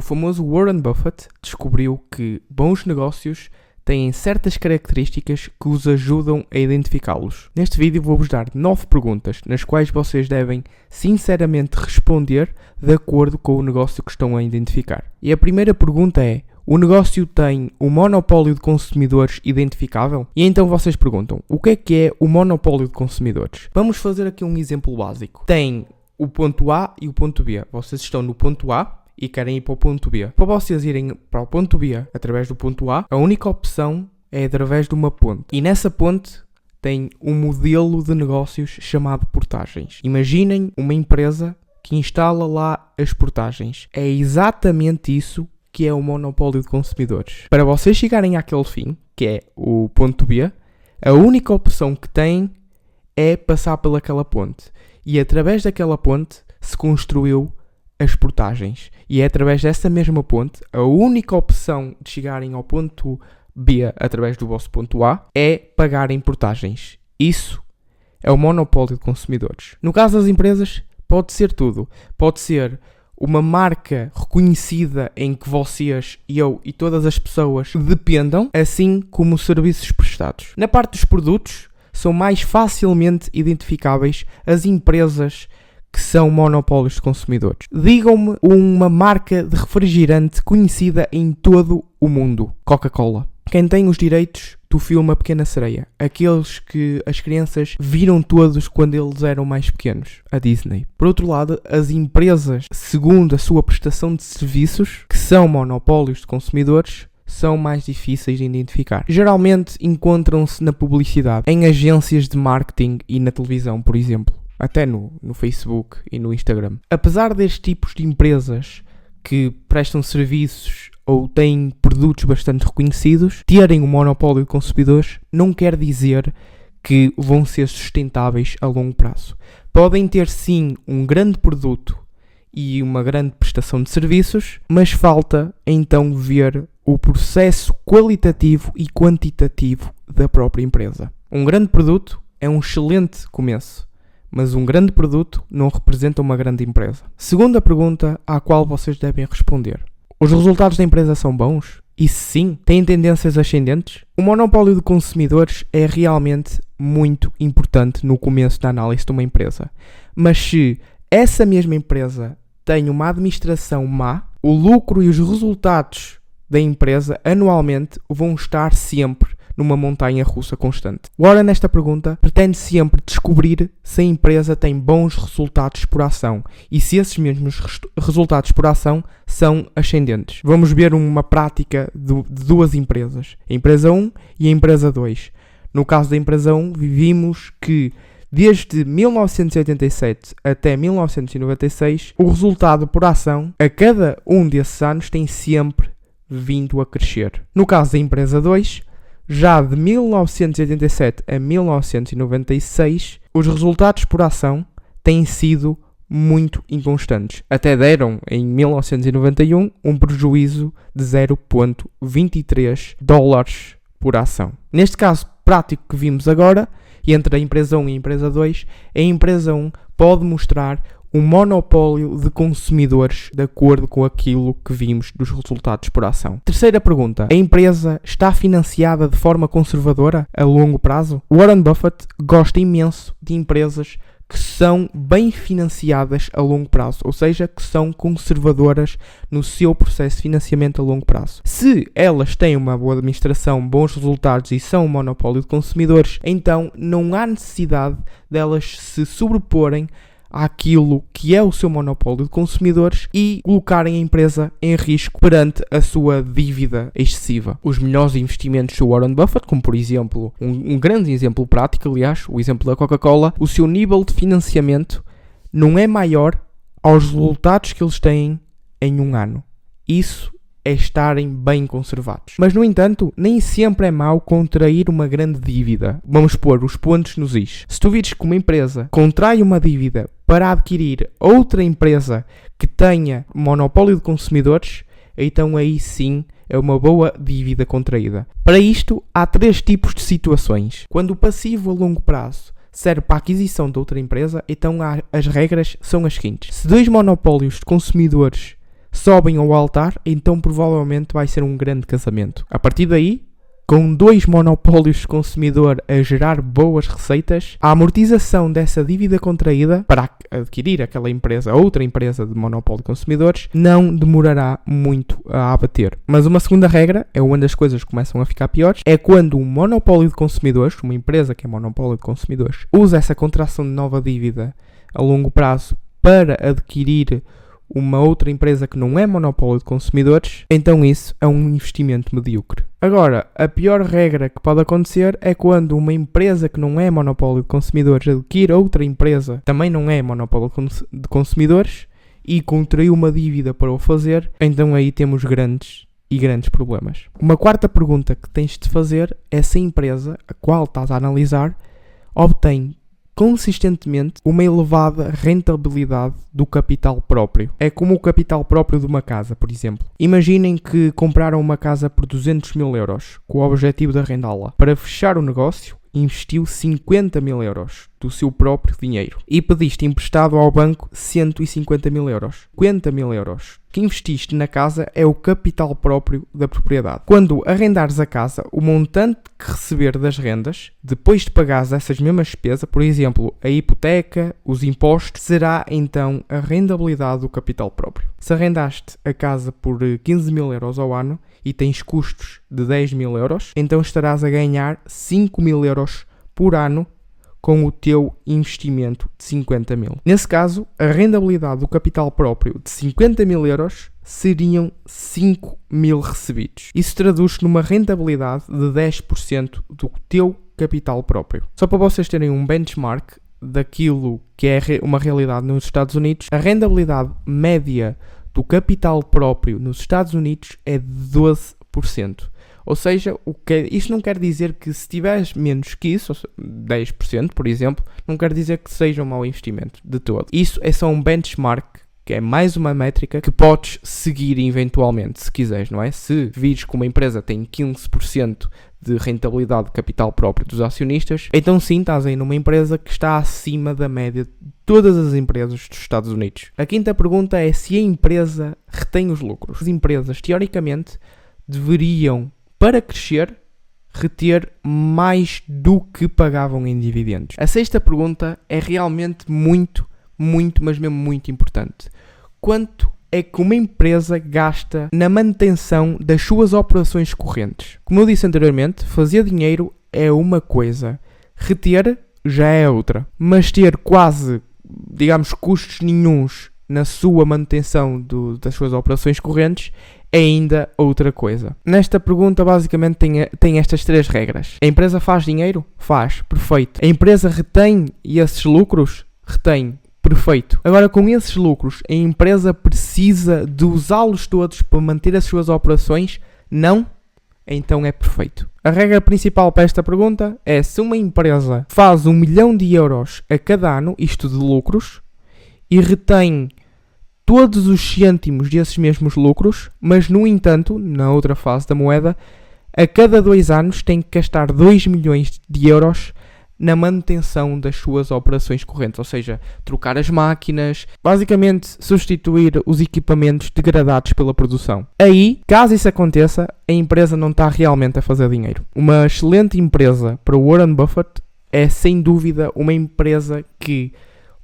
O famoso Warren Buffett descobriu que bons negócios têm certas características que os ajudam a identificá-los. Neste vídeo vou-vos dar 9 perguntas nas quais vocês devem sinceramente responder de acordo com o negócio que estão a identificar. E a primeira pergunta é: o negócio tem o monopólio de consumidores identificável? E então vocês perguntam: o que é que é o monopólio de consumidores? Vamos fazer aqui um exemplo básico. Tem o ponto A e o ponto B. Vocês estão no ponto A e querem ir para o ponto B. Para vocês irem para o ponto B através do ponto A, a única opção é através de uma ponte. E nessa ponte tem um modelo de negócios chamado portagens. Imaginem uma empresa que instala lá as portagens. É exatamente isso que é o monopólio de consumidores. Para vocês chegarem àquele fim, que é o ponto B, a única opção que têm é passar pelaquela ponte. E através daquela ponte se construiu as portagens. E é através dessa mesma ponte, a única opção de chegarem ao ponto B através do vosso ponto A é pagarem portagens. Isso é o monopólio de consumidores. No caso das empresas, pode ser tudo. Pode ser uma marca reconhecida em que vocês, eu e todas as pessoas dependam, assim como serviços prestados. Na parte dos produtos, são mais facilmente identificáveis as empresas que são monopólios de consumidores. Digam-me uma marca de refrigerante conhecida em todo o mundo: Coca-Cola. Quem tem os direitos do filme A Pequena Sereia? Aqueles que as crianças viram todos quando eles eram mais pequenos, a Disney. Por outro lado, as empresas, segundo a sua prestação de serviços, que são monopólios de consumidores, são mais difíceis de identificar. Geralmente encontram-se na publicidade, em agências de marketing e na televisão, por exemplo até no, no Facebook e no Instagram. Apesar destes tipos de empresas que prestam serviços ou têm produtos bastante reconhecidos, terem um monopólio de consumidores não quer dizer que vão ser sustentáveis a longo prazo. Podem ter sim um grande produto e uma grande prestação de serviços, mas falta então ver o processo qualitativo e quantitativo da própria empresa. Um grande produto é um excelente começo, mas um grande produto não representa uma grande empresa. Segunda pergunta à qual vocês devem responder: Os resultados da empresa são bons? E sim, têm tendências ascendentes? O monopólio de consumidores é realmente muito importante no começo da análise de uma empresa. Mas se essa mesma empresa tem uma administração má, o lucro e os resultados da empresa anualmente vão estar sempre numa montanha russa constante. Agora, nesta pergunta, pretende sempre descobrir se a empresa tem bons resultados por ação e se esses mesmos resultados por ação são ascendentes. Vamos ver uma prática de duas empresas, a empresa 1 e a empresa 2. No caso da empresa 1, vimos que Desde 1987 até 1996, o resultado por ação a cada um desses anos tem sempre vindo a crescer. No caso da empresa 2, já de 1987 a 1996, os resultados por ação têm sido muito inconstantes. Até deram, em 1991, um prejuízo de 0,23 dólares por ação. Neste caso prático que vimos agora, entre a empresa 1 e a empresa 2, a empresa 1 pode mostrar um monopólio de consumidores de acordo com aquilo que vimos dos resultados por ação. Terceira pergunta: a empresa está financiada de forma conservadora a longo prazo? Warren Buffett gosta imenso de empresas que são bem financiadas a longo prazo, ou seja, que são conservadoras no seu processo de financiamento a longo prazo. Se elas têm uma boa administração, bons resultados e são um monopólio de consumidores, então não há necessidade delas se sobreporem àquilo que é o seu monopólio de consumidores e colocarem a empresa em risco perante a sua dívida excessiva. Os melhores investimentos do Warren Buffett, como por exemplo, um, um grande exemplo prático, aliás, o exemplo da Coca-Cola, o seu nível de financiamento não é maior aos resultados que eles têm em um ano. Isso é estarem bem conservados. Mas, no entanto, nem sempre é mau contrair uma grande dívida. Vamos pôr os pontos nos is. Se tu vires que uma empresa contrai uma dívida para adquirir outra empresa que tenha monopólio de consumidores, então aí sim é uma boa dívida contraída. Para isto, há três tipos de situações. Quando o passivo a longo prazo serve para a aquisição de outra empresa, então as regras são as seguintes. Se dois monopólios de consumidores sobem ao altar, então provavelmente vai ser um grande casamento. A partir daí, com dois monopólios de consumidor a gerar boas receitas, a amortização dessa dívida contraída para adquirir aquela empresa, outra empresa de monopólio de consumidores, não demorará muito a abater. Mas uma segunda regra, é onde as coisas começam a ficar piores, é quando um monopólio de consumidores, uma empresa que é monopólio de consumidores, usa essa contração de nova dívida a longo prazo para adquirir uma outra empresa que não é monopólio de consumidores, então isso é um investimento medíocre. Agora, a pior regra que pode acontecer é quando uma empresa que não é monopólio de consumidores adquire outra empresa, também não é monopólio de consumidores, e contraiu uma dívida para o fazer, então aí temos grandes e grandes problemas. Uma quarta pergunta que tens de fazer é se a empresa a qual estás a analisar obtém consistentemente uma elevada rentabilidade do capital próprio. É como o capital próprio de uma casa, por exemplo. Imaginem que compraram uma casa por 200 mil euros, com o objetivo de arrendá-la. Para fechar o negócio, investiu 50 mil euros do seu próprio dinheiro e pediste emprestado ao banco 150 mil euros. 50 mil euros que investiste na casa é o capital próprio da propriedade. Quando arrendares a casa, o montante que receber das rendas, depois de pagares essas mesmas despesas, por exemplo, a hipoteca, os impostos, será então a rentabilidade do capital próprio. Se arrendaste a casa por 15 mil euros ao ano e tens custos de 10 mil euros, então estarás a ganhar 5 mil euros por ano com o teu investimento de 50 mil. Nesse caso, a rentabilidade do capital próprio de 50 mil euros seriam 5 mil recebidos. Isso traduz numa rentabilidade de 10% do teu capital próprio. Só para vocês terem um benchmark daquilo que é uma realidade nos Estados Unidos, a rentabilidade média do capital próprio nos Estados Unidos é de 12%. Ou seja, o que, isto não quer dizer que se tiveres menos que isso, 10%, por exemplo, não quer dizer que seja um mau investimento de todo. Isso é só um benchmark que é mais uma métrica que podes seguir eventualmente, se quiseres, não é? Se vires que uma empresa tem 15% de rentabilidade de capital próprio dos acionistas, então sim estás aí numa empresa que está acima da média de todas as empresas dos Estados Unidos. A quinta pergunta é se a empresa retém os lucros. As empresas, teoricamente, deveriam para crescer, reter mais do que pagavam em dividendos? A sexta pergunta é realmente muito, muito, mas mesmo muito importante. Quanto é que uma empresa gasta na manutenção das suas operações correntes? Como eu disse anteriormente, fazer dinheiro é uma coisa, reter já é outra. Mas ter quase, digamos, custos nenhums na sua manutenção do, das suas operações correntes ainda outra coisa. Nesta pergunta, basicamente, tem, tem estas três regras. A empresa faz dinheiro? Faz. Perfeito. A empresa retém esses lucros? Retém. Perfeito. Agora, com esses lucros, a empresa precisa de usá-los todos para manter as suas operações? Não? Então é perfeito. A regra principal para esta pergunta é se uma empresa faz um milhão de euros a cada ano, isto de lucros, e retém todos os cêntimos desses mesmos lucros, mas no entanto, na outra fase da moeda, a cada dois anos tem que gastar 2 milhões de euros na manutenção das suas operações correntes, ou seja, trocar as máquinas, basicamente substituir os equipamentos degradados pela produção. Aí, caso isso aconteça, a empresa não está realmente a fazer dinheiro. Uma excelente empresa para Warren Buffett é sem dúvida uma empresa que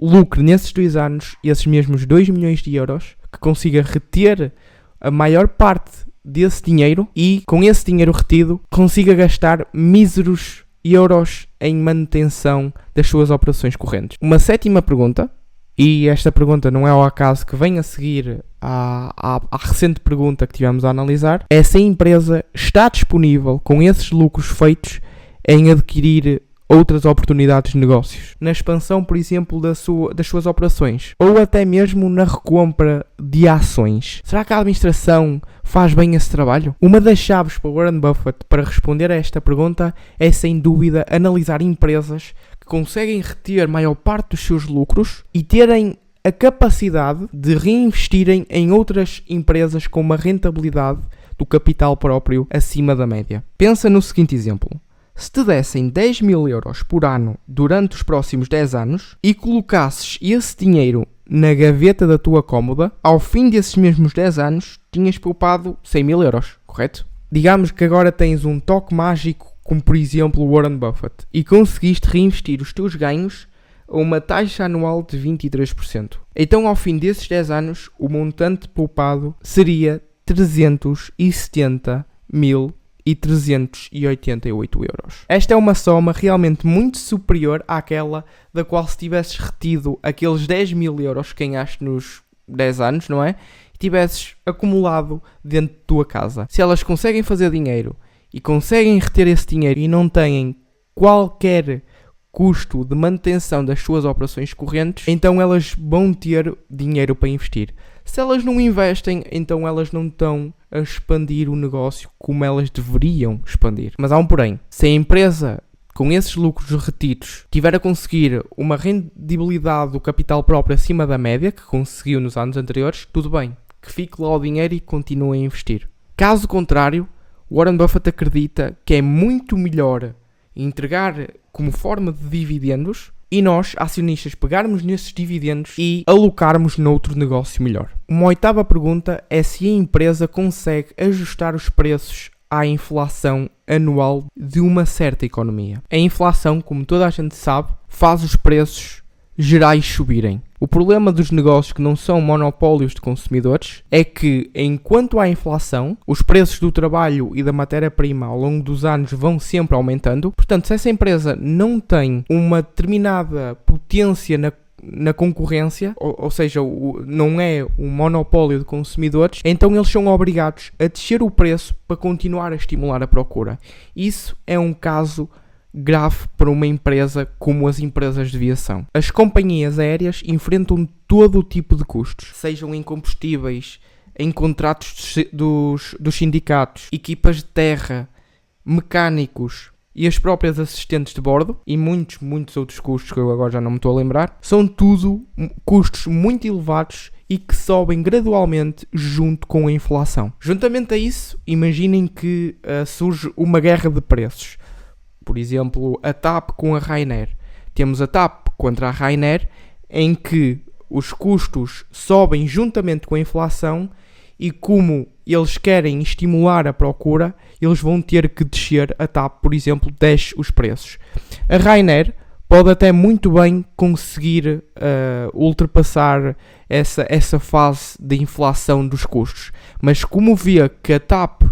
lucre nesses dois anos esses mesmos 2 milhões de euros, que consiga reter a maior parte desse dinheiro e, com esse dinheiro retido, consiga gastar míseros euros em manutenção das suas operações correntes. Uma sétima pergunta, e esta pergunta não é ao acaso que vem a seguir à, à, à, recente pergunta que tivemos a analisar, é se a empresa está disponível com esses lucros feitos em adquirir outras oportunidades de negócios, na expansão, por exemplo, da sua, das suas operações, ou até mesmo na recompra de ações. Será que a administração faz bem esse trabalho? Uma das chaves para Warren Buffett para responder a esta pergunta é, sem dúvida, analisar empresas que conseguem reter maior parte dos seus lucros e terem a capacidade de reinvestirem em outras empresas com uma rentabilidade do capital próprio acima da média. Pensa no seguinte exemplo se te dessem 10 mil euros por ano durante os próximos 10 anos e colocasses esse dinheiro na gaveta da tua cómoda, ao fim desses mesmos 10 anos, tinhas poupado 100 mil euros, correto? Digamos que agora tens um toque mágico, como por exemplo Warren Buffett, e conseguiste reinvestir os teus ganhos a uma taxa anual de 23%. Então, ao fim desses 10 anos, o montante poupado seria 370 mil e 388 euros. Esta é uma soma realmente muito superior àquela da qual se tivesses retido aqueles 10 mil euros que ganhaste nos 10 anos, não é? E tivesses acumulado dentro da tua casa. Se elas conseguem fazer dinheiro e conseguem reter esse dinheiro e não têm qualquer custo de manutenção das suas operações correntes, então elas vão ter dinheiro para investir. Se elas não investem, então elas não estão a expandir o negócio como elas deveriam expandir. Mas há um porém: se a empresa com esses lucros retidos tiver a conseguir uma rendibilidade do capital próprio acima da média que conseguiu nos anos anteriores, tudo bem, que fique lá o dinheiro e continue a investir. Caso contrário, Warren Buffett acredita que é muito melhor entregar como forma de dividendos e nós, acionistas, pegarmos nesses dividendos e alocarmos noutro negócio melhor. Uma oitava pergunta é se a empresa consegue ajustar os preços à inflação anual de uma certa economia. A inflação, como toda a gente sabe, faz os preços gerais subirem. O problema dos negócios que não são monopólios de consumidores é que, enquanto há inflação, os preços do trabalho e da matéria-prima ao longo dos anos vão sempre aumentando. Portanto, se essa empresa não tem uma determinada potência na na concorrência, ou, ou seja, o, não é um monopólio de consumidores, então eles são obrigados a descer o preço para continuar a estimular a procura. Isso é um caso grave para uma empresa como as empresas de viação. As companhias aéreas enfrentam todo o tipo de custos, sejam em combustíveis, em contratos dos, dos sindicatos, equipas de terra, mecânicos e as próprias assistentes de bordo e muitos, muitos outros custos que eu agora já não me estou a lembrar, são tudo custos muito elevados e que sobem gradualmente junto com a inflação. Juntamente a isso, imaginem que uh, surge uma guerra de preços. Por exemplo, a TAP com a Rainer. Temos a TAP contra a Rainer, em que os custos sobem juntamente com a inflação e como eles querem estimular a procura, eles vão ter que descer a TAP, por exemplo, desce os preços. A Rainer pode até muito bem conseguir uh, ultrapassar essa, essa fase de inflação dos custos, mas como vê que a TAP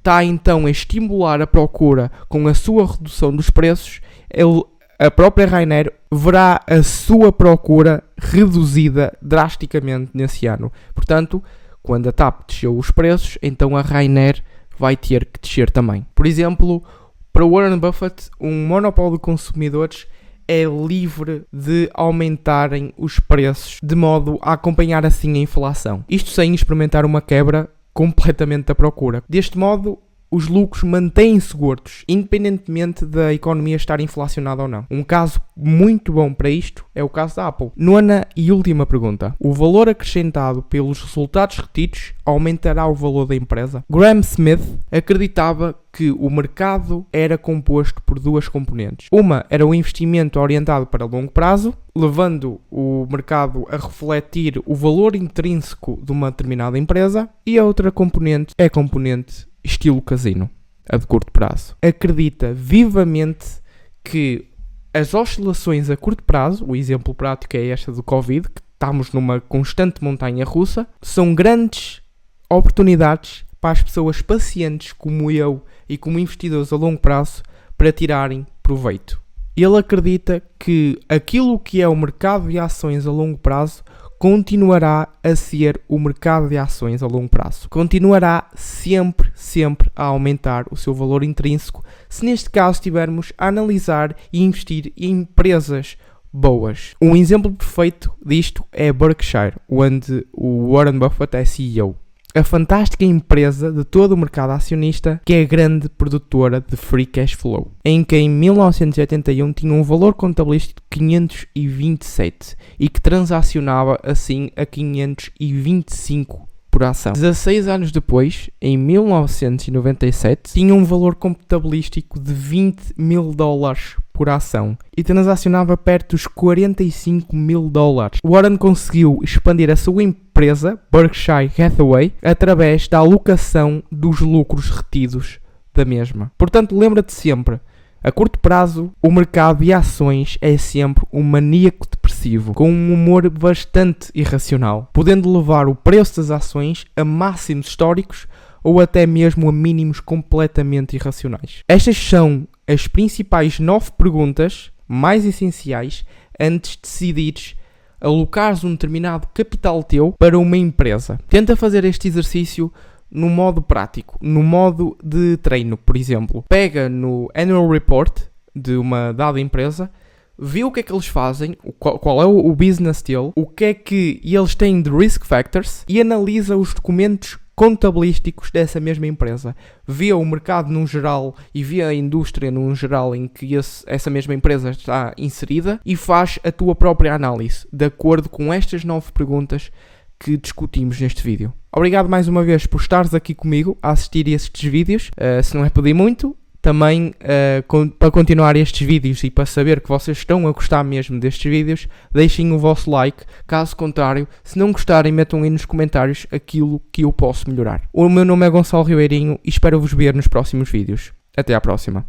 está então a estimular a procura com a sua redução dos preços, ele, a própria Rainer verá a sua procura reduzida drasticamente nesse ano. Portanto, quando a TAP desceu os preços, então a Rainer vai ter que descer também. Por exemplo, para Warren Buffett, um monopólio de consumidores é livre de aumentarem os preços de modo a acompanhar assim a inflação. Isto sem experimentar uma quebra completamente da procura. Deste modo, os lucros mantêm-se gordos, independentemente da economia estar inflacionada ou não. Um caso muito bom para isto é o caso da Apple. Nona e última pergunta: o valor acrescentado pelos resultados retidos aumentará o valor da empresa? Graham Smith acreditava que o mercado era composto por duas componentes. Uma era o investimento orientado para longo prazo, levando o mercado a refletir o valor intrínseco de uma determinada empresa, e a outra componente é a componente estilo casino, a de curto prazo. Acredita vivamente que as oscilações a curto prazo, o exemplo prático é esta do Covid, que estamos numa constante montanha russa, são grandes oportunidades para as pessoas pacientes como eu e como investidores a longo prazo para tirarem proveito. Ele acredita que aquilo que é o mercado de ações a longo prazo continuará a ser o mercado de ações a longo prazo. Continuará sempre, sempre a aumentar o seu valor intrínseco se neste caso estivermos a analisar e investir em empresas boas. Um exemplo perfeito disto é Berkshire, onde o Warren Buffett é CEO a fantástica empresa de todo o mercado acionista que é a grande produtora de free cash flow, em que em 1981 tinha um valor contabilístico de 527 e que transacionava assim a 525 por ação. 16 anos depois, em 1997, tinha um valor contabilístico de 20 mil dólares por ação e transacionava perto dos 45 mil dólares. Warren conseguiu expandir a sua empresa, Berkshire Hathaway, através da alocação dos lucros retidos da mesma. Portanto, lembra-te sempre, a curto prazo, o mercado de ações é sempre um maníaco depressivo, com um humor bastante irracional, podendo levar o preço das ações a máximos históricos ou até mesmo a mínimos completamente irracionais. Estas são as principais nove perguntas mais essenciais antes de decidires alocares um determinado capital teu para uma empresa. Tenta fazer este exercício no modo prático, no modo de treino, por exemplo. Pega no annual report de uma dada empresa, vê o que é que eles fazem, qual, é o business deal, o que é que eles têm de risk factors e analisa os documentos contabilísticos dessa mesma empresa. Vê o mercado num geral e vê a indústria num geral em que esse, essa mesma empresa está inserida e faz a tua própria análise de acordo com estas nove perguntas que discutimos neste vídeo. Obrigado mais uma vez por estares aqui comigo a assistir a estes vídeos. Uh, se não é pedir muito, também uh, para continuar estes vídeos e para saber que vocês estão a gostar mesmo destes vídeos, deixem o vosso like. Caso contrário, se não gostarem, metam aí nos comentários aquilo que eu posso melhorar. O meu nome é Gonçalo Ribeirinho e espero vos ver nos próximos vídeos. Até à próxima.